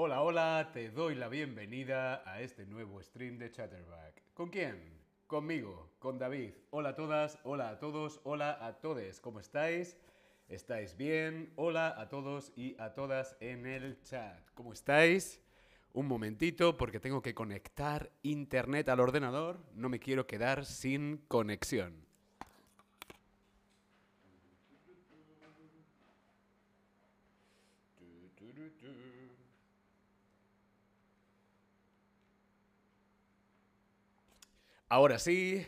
Hola, hola, te doy la bienvenida a este nuevo stream de Chatterback. ¿Con quién? Conmigo, con David. Hola a todas, hola a todos, hola a todes. ¿Cómo estáis? ¿Estáis bien? Hola a todos y a todas en el chat. ¿Cómo estáis? Un momentito porque tengo que conectar internet al ordenador. No me quiero quedar sin conexión. Ahora sí.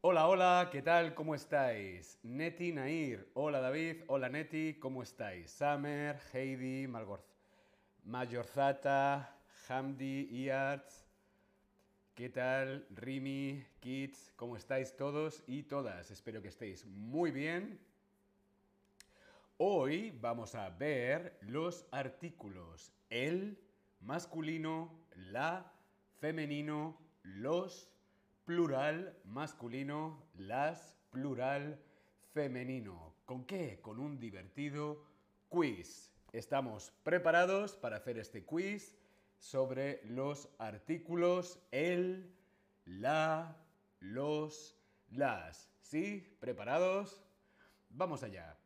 Hola, hola, ¿qué tal? ¿Cómo estáis? Neti Nair. Hola David. Hola Neti, ¿cómo estáis? Summer, Heidi, Malgorz. Mayorzata, Hamdi, Iarts. ¿Qué tal? Rimi, Kids, ¿cómo estáis todos y todas? Espero que estéis muy bien. Hoy vamos a ver los artículos el masculino, la femenino, los plural masculino, las plural femenino. ¿Con qué? Con un divertido quiz. Estamos preparados para hacer este quiz sobre los artículos el, la, los, las. ¿Sí? ¿Preparados? Vamos allá.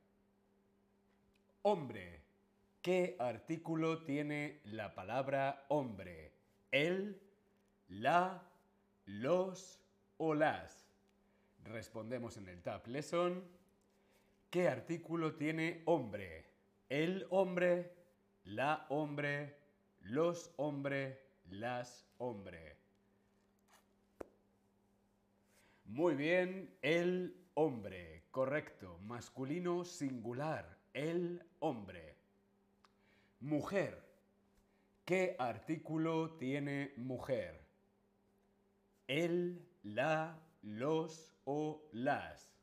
Hombre. ¿Qué artículo tiene la palabra hombre? El, la, los o las. Respondemos en el Tab Lesson. ¿Qué artículo tiene hombre? El hombre, la hombre, los hombre, las hombre. Muy bien, el hombre, correcto, masculino singular, el hombre. Mujer. ¿Qué artículo tiene mujer? El, la, los o las.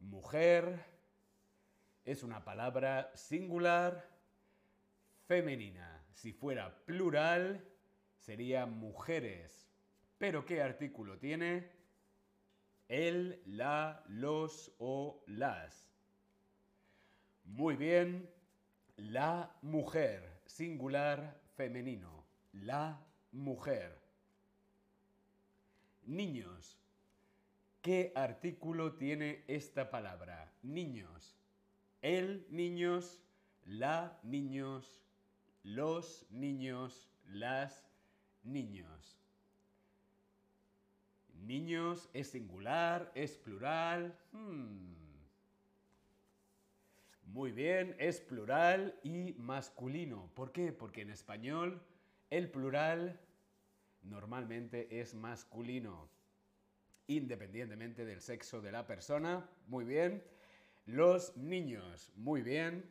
Mujer es una palabra singular femenina. Si fuera plural, sería mujeres. ¿Pero qué artículo tiene? El, la, los o las. Muy bien. La mujer, singular femenino. La mujer. Niños. ¿Qué artículo tiene esta palabra? Niños. El niños, la niños, los niños, las niños. Niños es singular, es plural. Hmm. Muy bien, es plural y masculino. ¿Por qué? Porque en español el plural normalmente es masculino independientemente del sexo de la persona. Muy bien. Los niños. Muy bien.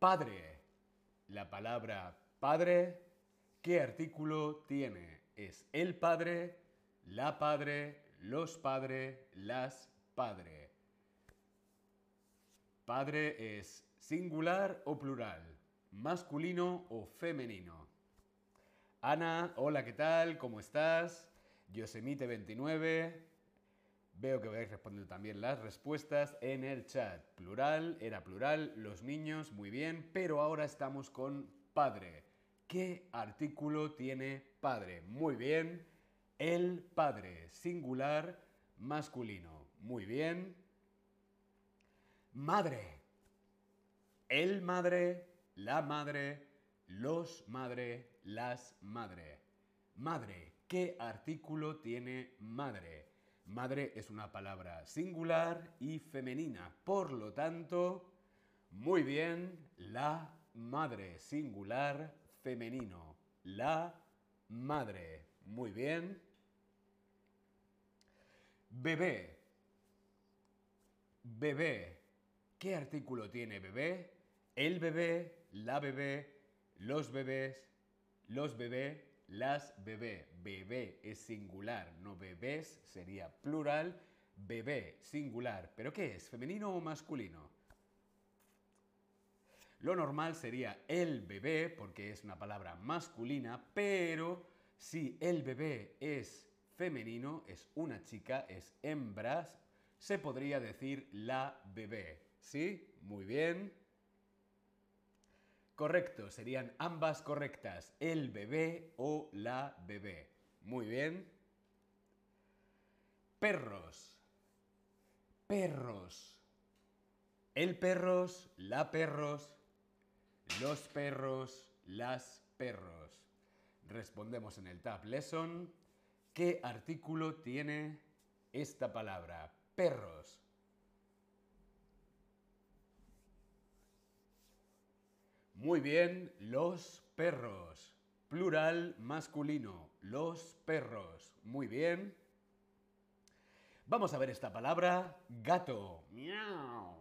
Padre. La palabra padre. ¿Qué artículo tiene? Es el padre, la padre, los padres, las padre. Padre es singular o plural, masculino o femenino. Ana, hola, ¿qué tal? ¿Cómo estás? Yosemite29. Veo que vais respondiendo también las respuestas en el chat. Plural, era plural, los niños, muy bien, pero ahora estamos con padre. ¿Qué artículo tiene padre? Muy bien. El padre, singular, masculino. Muy bien. Madre. El madre, la madre, los madre, las madre. Madre, ¿qué artículo tiene madre? Madre es una palabra singular y femenina, por lo tanto, muy bien, la madre, singular, femenino. La madre, muy bien. Bebé. Bebé. ¿Qué artículo tiene bebé? El bebé, la bebé, los bebés, los bebés, las bebé. Bebé es singular, no bebés sería plural. Bebé, singular. ¿Pero qué es? ¿Femenino o masculino? Lo normal sería el bebé, porque es una palabra masculina, pero si el bebé es femenino, es una chica, es hembras, se podría decir la bebé. ¿Sí? Muy bien. Correcto, serían ambas correctas, el bebé o la bebé. Muy bien. Perros. Perros. El perros, la perros, los perros, las perros. Respondemos en el Tab Lesson. ¿Qué artículo tiene esta palabra? Perros. Muy bien, los perros. Plural masculino, los perros. Muy bien. Vamos a ver esta palabra, gato. Miau.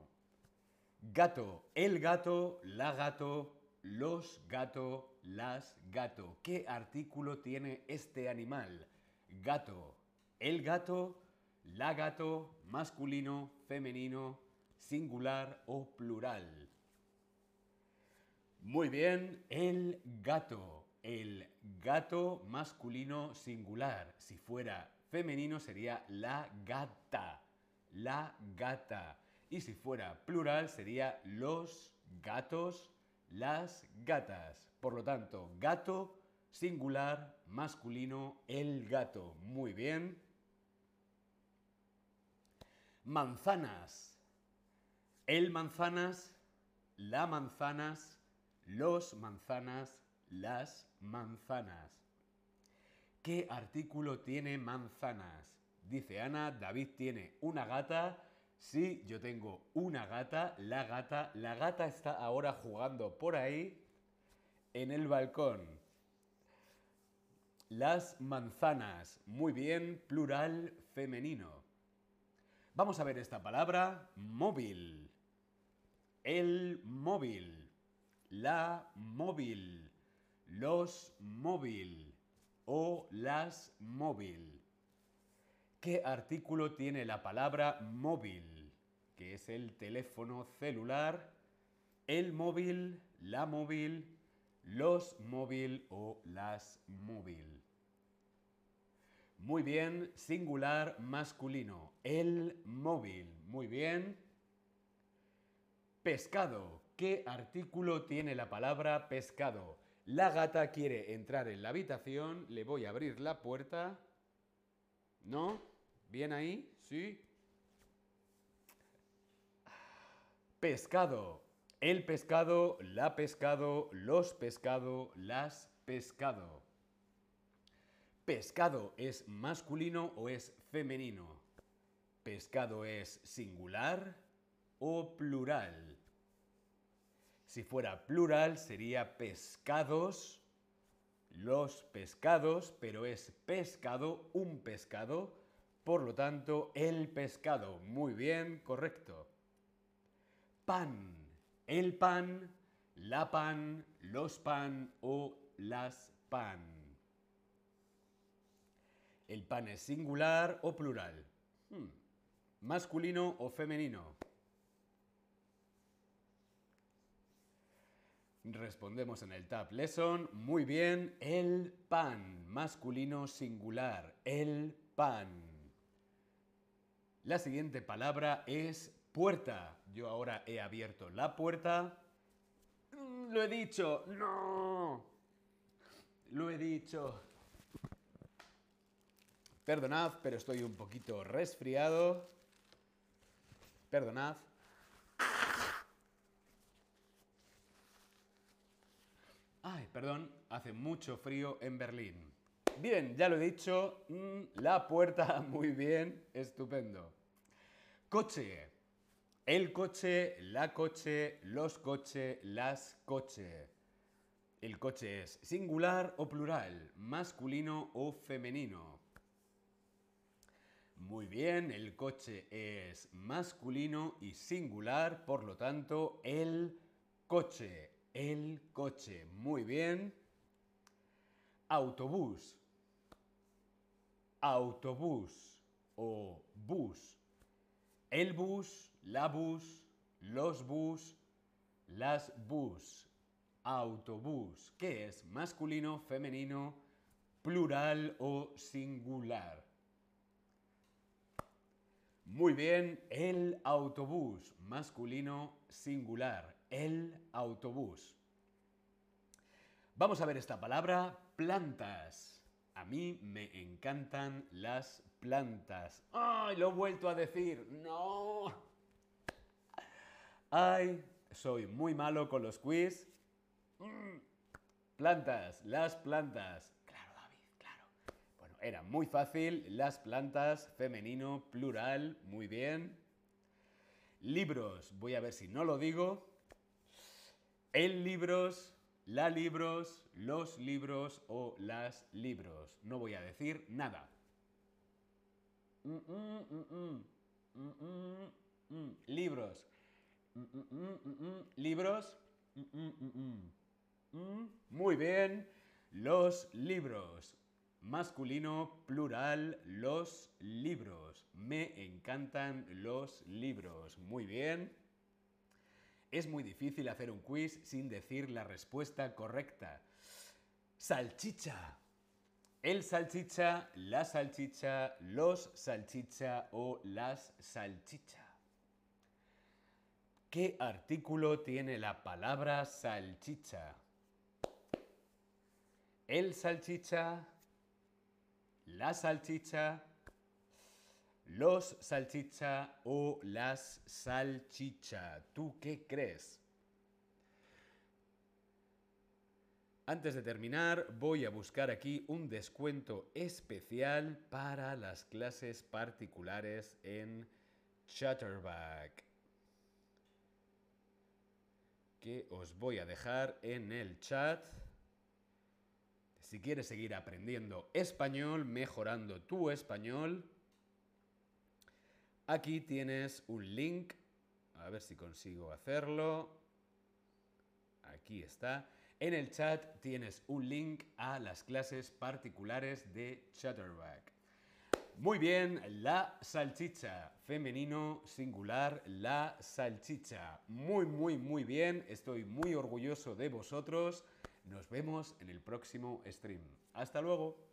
Gato, el gato, la gato, los gato, las gato. ¿Qué artículo tiene este animal? Gato, el gato, la gato, masculino, femenino, singular o plural. Muy bien, el gato. El gato masculino singular. Si fuera femenino sería la gata. La gata. Y si fuera plural sería los gatos, las gatas. Por lo tanto, gato, singular, masculino, el gato. Muy bien. Manzanas. El manzanas, la manzanas, los manzanas, las manzanas. ¿Qué artículo tiene manzanas? Dice Ana, David tiene una gata. Sí, yo tengo una gata, la gata. La gata está ahora jugando por ahí en el balcón. Las manzanas. Muy bien, plural femenino. Vamos a ver esta palabra, móvil. El móvil la móvil, los móvil o las móvil. ¿Qué artículo tiene la palabra móvil? Que es el teléfono celular, el móvil, la móvil, los móvil o las móvil. Muy bien, singular masculino, el móvil. Muy bien. Pescado, ¿Qué artículo tiene la palabra pescado? La gata quiere entrar en la habitación, le voy a abrir la puerta. ¿No? ¿Bien ahí? ¿Sí? Pescado. El pescado, la pescado, los pescado, las pescado. ¿Pescado es masculino o es femenino? ¿Pescado es singular o plural? Si fuera plural sería pescados, los pescados, pero es pescado, un pescado, por lo tanto el pescado. Muy bien, correcto. Pan, el pan, la pan, los pan o las pan. ¿El pan es singular o plural? Hmm. ¿Masculino o femenino? Respondemos en el Tab Lesson. Muy bien, el pan, masculino singular, el pan. La siguiente palabra es puerta. Yo ahora he abierto la puerta. Lo he dicho, no. Lo he dicho. Perdonad, pero estoy un poquito resfriado. Perdonad. Ay, perdón, hace mucho frío en Berlín. Bien, ya lo he dicho, mm, la puerta, muy bien, estupendo. Coche. El coche, la coche, los coches, las coche. El coche es singular o plural, masculino o femenino. Muy bien, el coche es masculino y singular, por lo tanto, el coche. El coche. Muy bien. Autobús. Autobús o bus. El bus, la bus, los bus, las bus. Autobús. ¿Qué es? Masculino, femenino, plural o singular. Muy bien, el autobús, masculino singular, el autobús. Vamos a ver esta palabra, plantas. A mí me encantan las plantas. ¡Ay, lo he vuelto a decir! ¡No! ¡Ay, soy muy malo con los quiz! Mm. Plantas, las plantas. Claro, David, claro. Bueno, era muy fácil. Las plantas, femenino, plural, muy bien. Libros, voy a ver si no lo digo. El libros, la libros, los libros o las libros. No voy a decir nada. libros. libros. Muy bien. Los libros. Masculino, plural, los libros. Me encantan los libros. Muy bien. Es muy difícil hacer un quiz sin decir la respuesta correcta. Salchicha. El salchicha, la salchicha, los salchicha o las salchicha. ¿Qué artículo tiene la palabra salchicha? El salchicha, la salchicha, los salchicha o las salchicha. ¿Tú qué crees? Antes de terminar, voy a buscar aquí un descuento especial para las clases particulares en Chatterback. Que os voy a dejar en el chat. Si quieres seguir aprendiendo español, mejorando tu español, Aquí tienes un link. A ver si consigo hacerlo. Aquí está. En el chat tienes un link a las clases particulares de Chatterback. Muy bien, la salchicha, femenino, singular, la salchicha. Muy, muy, muy bien. Estoy muy orgulloso de vosotros. Nos vemos en el próximo stream. Hasta luego.